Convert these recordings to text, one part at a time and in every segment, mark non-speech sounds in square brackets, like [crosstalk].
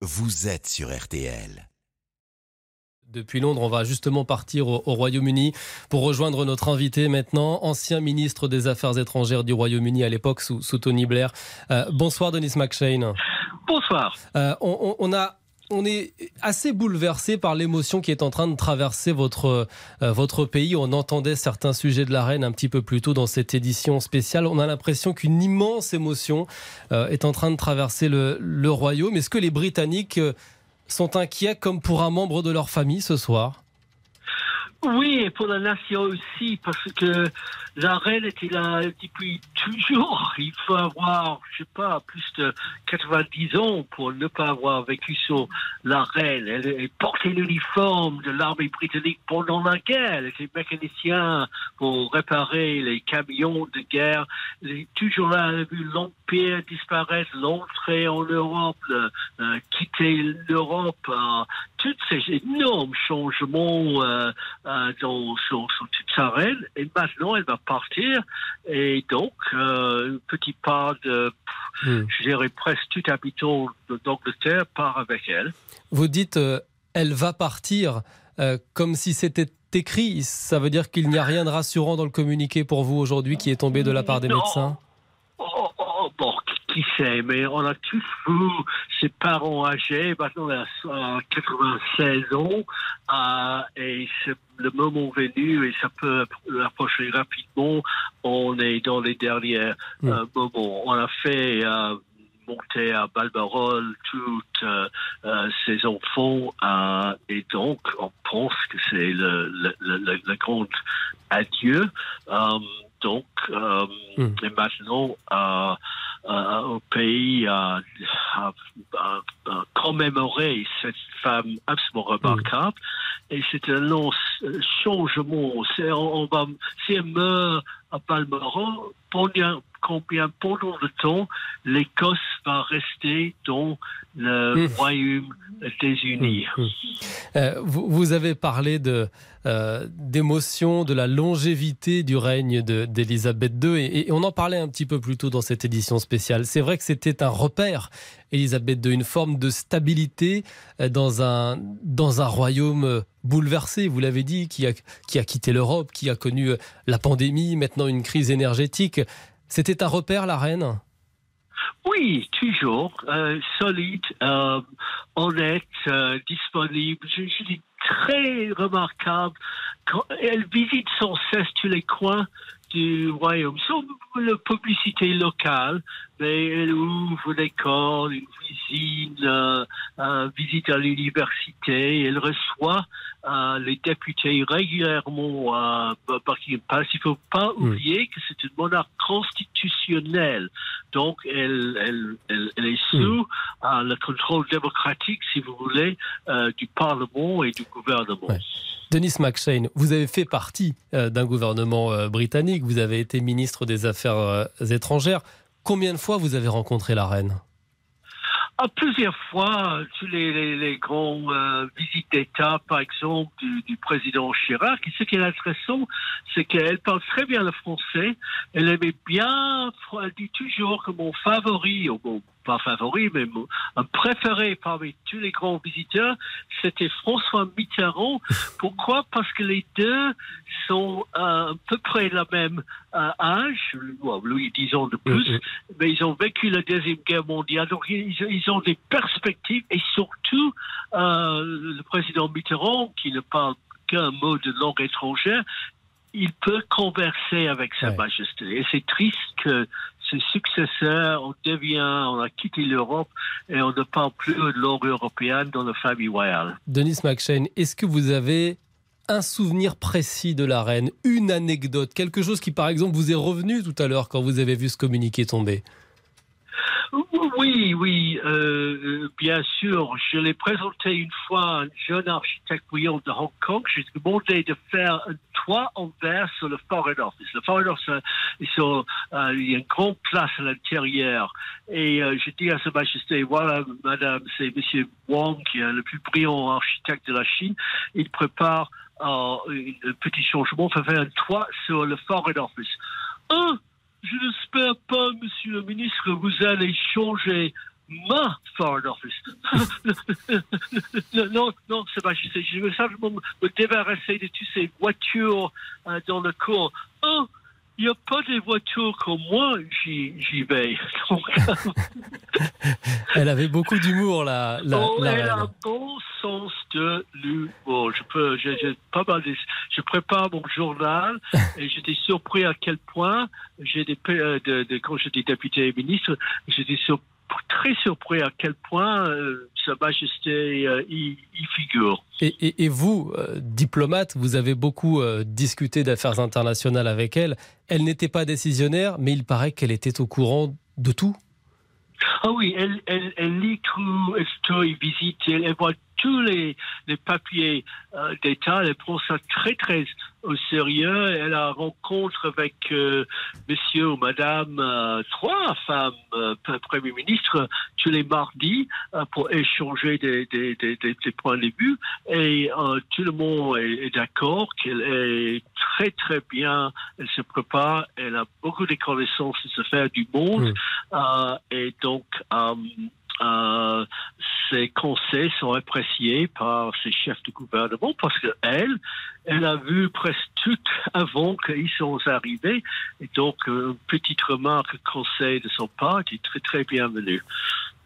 vous êtes sur RTL. Depuis Londres, on va justement partir au, Royaume-Uni pour rejoindre notre invité maintenant, ancien ministre des Affaires étrangères du Royaume-Uni à l'époque sous, Tony Blair. Euh, bonsoir Denis McShane. Bonsoir. Euh, on, a on est assez bouleversé par l'émotion qui est en train de traverser votre, euh, votre pays. On entendait certains sujets de la reine un petit peu plus tôt dans cette édition spéciale. On a l'impression qu'une immense émotion est en train de traverser le, le Royaume. Est-ce que les Britanniques sont inquiets comme pour un membre de leur famille ce soir? Oui, et pour la nation aussi, parce que la reine était là depuis toujours. [laughs] Il faut avoir, je sais pas, plus de 90 ans pour ne pas avoir vécu sur la reine. Elle, portait l'uniforme de l'armée britannique pendant la guerre. Elle était mécanicien pour réparer les camions de guerre. Elle est toujours là. Elle a vu l'Empire disparaître, l'entrée en Europe, euh, quitter l'Europe. Euh, tous ces énormes changements euh, euh dans, toute sa reine. Et maintenant, elle va partir. Et donc, euh, une petite part de, hmm. je dirais presque tout habitant d'Angleterre part avec elle. Vous dites, euh, elle va partir euh, comme si c'était écrit. Ça veut dire qu'il n'y a rien de rassurant dans le communiqué pour vous aujourd'hui qui est tombé de la part des médecins? Qui sait, mais on a tous vu ses parents âgés, maintenant a 96 ans, et le moment venu, et ça peut approcher rapidement, on est dans les derniers mm. euh, moments. On a fait euh, monter à Balbarol tous euh, ses enfants, et donc on pense que c'est le, le, grand adieu. Donc, mm. et maintenant, euh, au pays à, commémorer cette femme absolument remarquable. Et c'est un long changement. On, va, si elle meurt à Balmoral, pendant, combien pendant le temps l'Écosse va rester dans le mmh. Royaume des Unis. Mmh. Mmh. Euh, vous, vous, avez parlé de euh, d'émotion, de la longévité du règne d'Élisabeth II, et, on en parlait un petit peu plus tôt dans cette édition spéciale. C'est vrai que c'était un repère, Élisabeth II, une forme de stabilité euh, dans un, dans un royaume bouleversé, vous l'avez dit, qui a, qui a quitté l'Europe, qui a connu la pandémie, maintenant une crise énergétique. C'était un repère, la reine? Oui, toujours euh, solide, euh, honnête, euh, disponible. Dis très remarquable. Elle visite sans cesse tous les coins du royaume, sans la publicité locale, mais elle ouvre l'école, une visite, euh, euh, visite à l'université, elle reçoit euh, les députés régulièrement euh, par qui passe. Il ne faut pas oublier que c'est une monarque constitutionnelle, donc elle, elle, elle, elle est sous le contrôle démocratique, si vous voulez, du Parlement et du gouvernement. Denis McShane, vous avez fait partie euh, d'un gouvernement euh, britannique, vous avez été ministre des Affaires euh, étrangères. Combien de fois vous avez rencontré la reine? À plusieurs fois, tous les, les, grands visites d'État, par exemple, du, président Chirac. Ce qui est intéressant, c'est qu'elle parle très bien le français. Elle aimait bien, elle dit toujours que mon favori, au bon, pas favori, mais un préféré parmi tous les grands visiteurs, c'était François Mitterrand. [laughs] Pourquoi? Parce que les deux sont à peu près la même euh, âge, lui dix ans de plus, mm-hmm. mais ils ont vécu la Deuxième Guerre mondiale, donc ils, ont des perspectives et surtout euh, le président Mitterrand, qui ne parle qu'un mot de langue étrangère, il peut converser avec Sa Majesté. Et c'est triste que ses successeurs, on devient, on a quitté l'Europe et on ne parle plus de langue européenne dans la famille royale. Denis McShane, est-ce que vous avez un souvenir précis de la reine, une anecdote, quelque chose qui par exemple vous est revenu tout à l'heure quand vous avez vu ce communiqué tomber? Oui, oui, euh, euh, bien sûr. Je l'ai présenté une fois à un jeune architecte brillant de Hong Kong. J'ai demandé de faire un toit en verre sur le Foreign Office. Le Foreign Office, euh, il y a une grande place à l'intérieur. Et j'ai dit à Sa Majesté, voilà, madame, c'est Monsieur Wang, qui est le plus brillant architecte de la Chine. Il prépare un petit changement, faire un toit sur le Foreign Office. Je n'espère pas, monsieur le ministre, que vous allez changer ma Foreign Office. [laughs] non, non, c'est pas. Je veux simplement me débarrasser de toutes ces voitures euh, dans le cours. Oh, il n'y a pas des voitures comme moi, j'y vais. [laughs] [laughs] elle avait beaucoup d'humour, la, la, oh, Elle a un bon sens de l'humour. Je, peux, je, pas mal je prépare mon journal [laughs] et j'étais surpris à quel point, j'ai des, euh, de, de, quand j'étais député et ministre, j'étais surpris très surpris à quel point euh, Sa Majesté euh, y, figure. Et, vous, euh, diplomate, vous avez beaucoup discuté d'affaires internationales avec elle. Elle n'était pas décisionnaire, mais il paraît qu'elle était au courant de tout. Ah oui, elle, elle, elle lit tout, elle visite, elle voit tous les, les papiers euh, d'État. Elle prend ça très, très au sérieux. Elle a rencontre avec euh, monsieur ou madame, euh, trois femmes, premier ministre, tous les mardis pour échanger des, des, des, des, points de vue. Et tout le monde est, d'accord qu'elle est très, très bien. Elle se prépare. Elle a beaucoup de connaissances de se faire du monde. et donc, euh, ses conseils sont appréciés par ses chefs de gouvernement parce qu'elle, elle a vu presque tout avant qu'ils sont arrivés. Et donc, une petite remarque, conseil de son part est très, très bienvenue.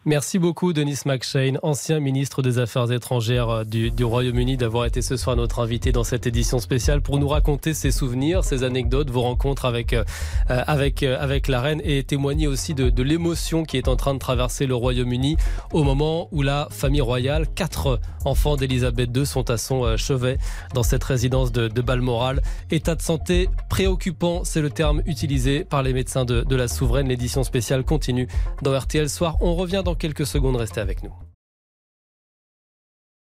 Merci beaucoup, Denis McShane, ancien ministre des Affaires étrangères euh, du, Royaume-Uni, d'avoir été ce soir notre invité dans cette édition spéciale pour nous raconter ses souvenirs, ses anecdotes, vos rencontres avec, euh, euh, avec, la reine et témoigner aussi de, l'émotion qui est en train de traverser le Royaume-Uni au moment où la famille royale, quatre enfants d'Elisabeth II, sont à son chevet dans cette résidence de, Balmoral. État de santé préoccupant, c'est le terme utilisé par les médecins de, de la souveraine. L'édition spéciale continue dans RTL Soir. On revient quelques secondes, restez avec nous.